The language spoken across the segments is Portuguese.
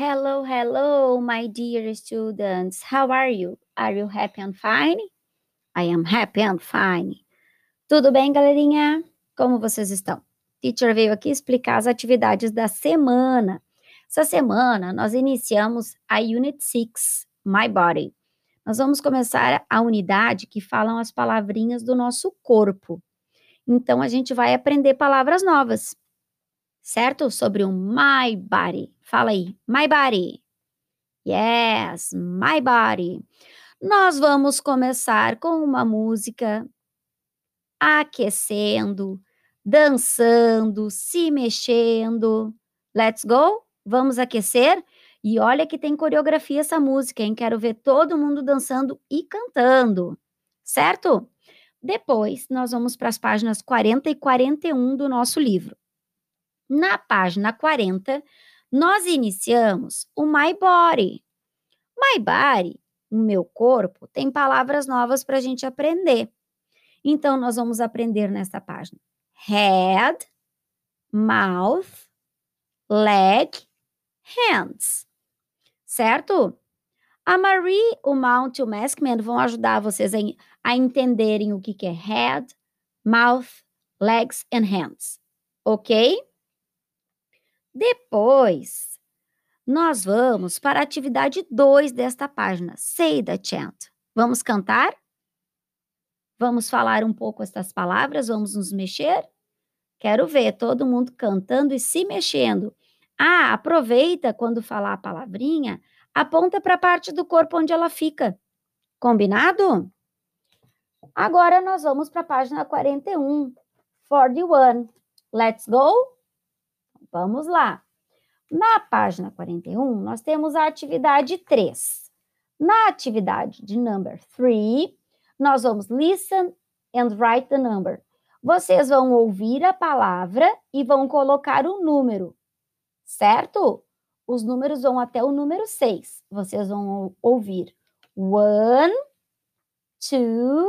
Hello, hello, my dear students. How are you? Are you happy and fine? I am happy and fine. Tudo bem, galerinha? Como vocês estão? Teacher veio aqui explicar as atividades da semana. Essa semana nós iniciamos a Unit 6, My Body. Nós vamos começar a unidade que falam as palavrinhas do nosso corpo. Então a gente vai aprender palavras novas certo? Sobre o my body. Fala aí, my body. Yes, my body. Nós vamos começar com uma música aquecendo, dançando, se mexendo. Let's go? Vamos aquecer? E olha que tem coreografia essa música, hein? Quero ver todo mundo dançando e cantando, certo? Depois, nós vamos para as páginas 40 e 41 do nosso livro. Na página 40, nós iniciamos o My Body. My Body, o meu corpo, tem palavras novas para a gente aprender. Então, nós vamos aprender nessa página: head, mouth, leg, hands. Certo? A Marie, o Mount e o Maskman vão ajudar vocês a, a entenderem o que, que é head, mouth, legs and hands. Ok? Depois, nós vamos para a atividade 2 desta página, Say the Chant. Vamos cantar? Vamos falar um pouco estas palavras? Vamos nos mexer? Quero ver todo mundo cantando e se mexendo. Ah, aproveita quando falar a palavrinha, aponta para a parte do corpo onde ela fica. Combinado? Agora nós vamos para a página 41, 41. Let's go? Vamos lá. Na página 41, nós temos a atividade 3. Na atividade de number 3, nós vamos listen and write the number. Vocês vão ouvir a palavra e vão colocar o número, certo? Os números vão até o número 6. Vocês vão ouvir one, two,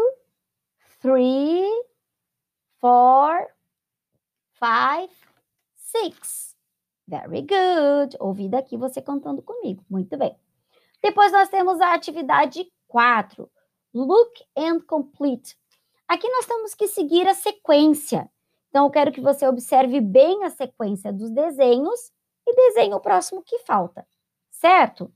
three, four, five, six. Very good. Ouvi daqui você cantando comigo. Muito bem. Depois nós temos a atividade 4. Look and complete. Aqui nós temos que seguir a sequência. Então, eu quero que você observe bem a sequência dos desenhos e desenhe o próximo que falta, certo?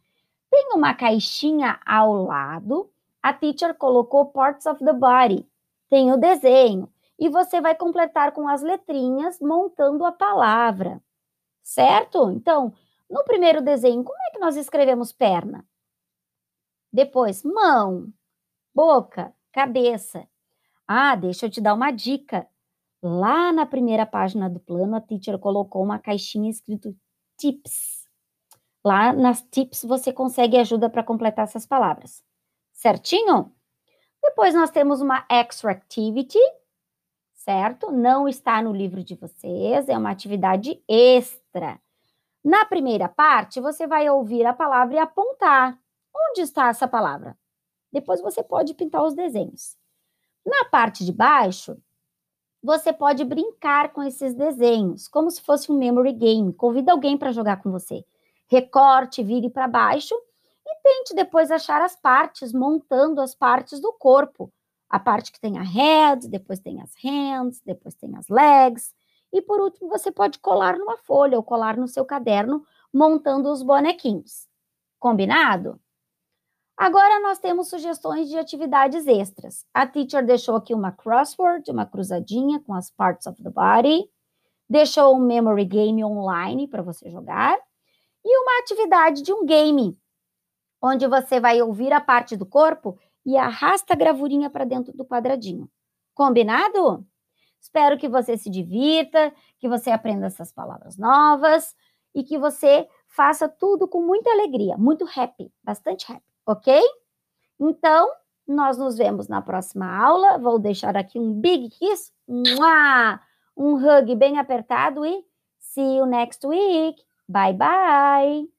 Tem uma caixinha ao lado. A teacher colocou parts of the body. Tem o desenho e você vai completar com as letrinhas montando a palavra, certo? Então, no primeiro desenho, como é que nós escrevemos perna? Depois, mão, boca, cabeça. Ah, deixa eu te dar uma dica. Lá na primeira página do plano, a teacher colocou uma caixinha escrito tips. Lá nas tips você consegue ajuda para completar essas palavras. Certinho? Depois nós temos uma extra activity, certo? Não está no livro de vocês, é uma atividade extra. Na primeira parte, você vai ouvir a palavra e apontar. Onde está essa palavra? Depois você pode pintar os desenhos. Na parte de baixo, você pode brincar com esses desenhos, como se fosse um memory game. Convida alguém para jogar com você. Recorte, vire para baixo e tente depois achar as partes, montando as partes do corpo a parte que tem a head, depois tem as hands, depois tem as legs, e por último você pode colar numa folha ou colar no seu caderno, montando os bonequinhos. Combinado? Agora nós temos sugestões de atividades extras. A teacher deixou aqui uma crossword, uma cruzadinha com as parts of the body, deixou um memory game online para você jogar e uma atividade de um game, onde você vai ouvir a parte do corpo e arrasta a gravurinha para dentro do quadradinho. Combinado? Espero que você se divirta, que você aprenda essas palavras novas e que você faça tudo com muita alegria, muito happy, bastante happy, ok? Então, nós nos vemos na próxima aula. Vou deixar aqui um big kiss, um hug bem apertado e see you next week. Bye bye!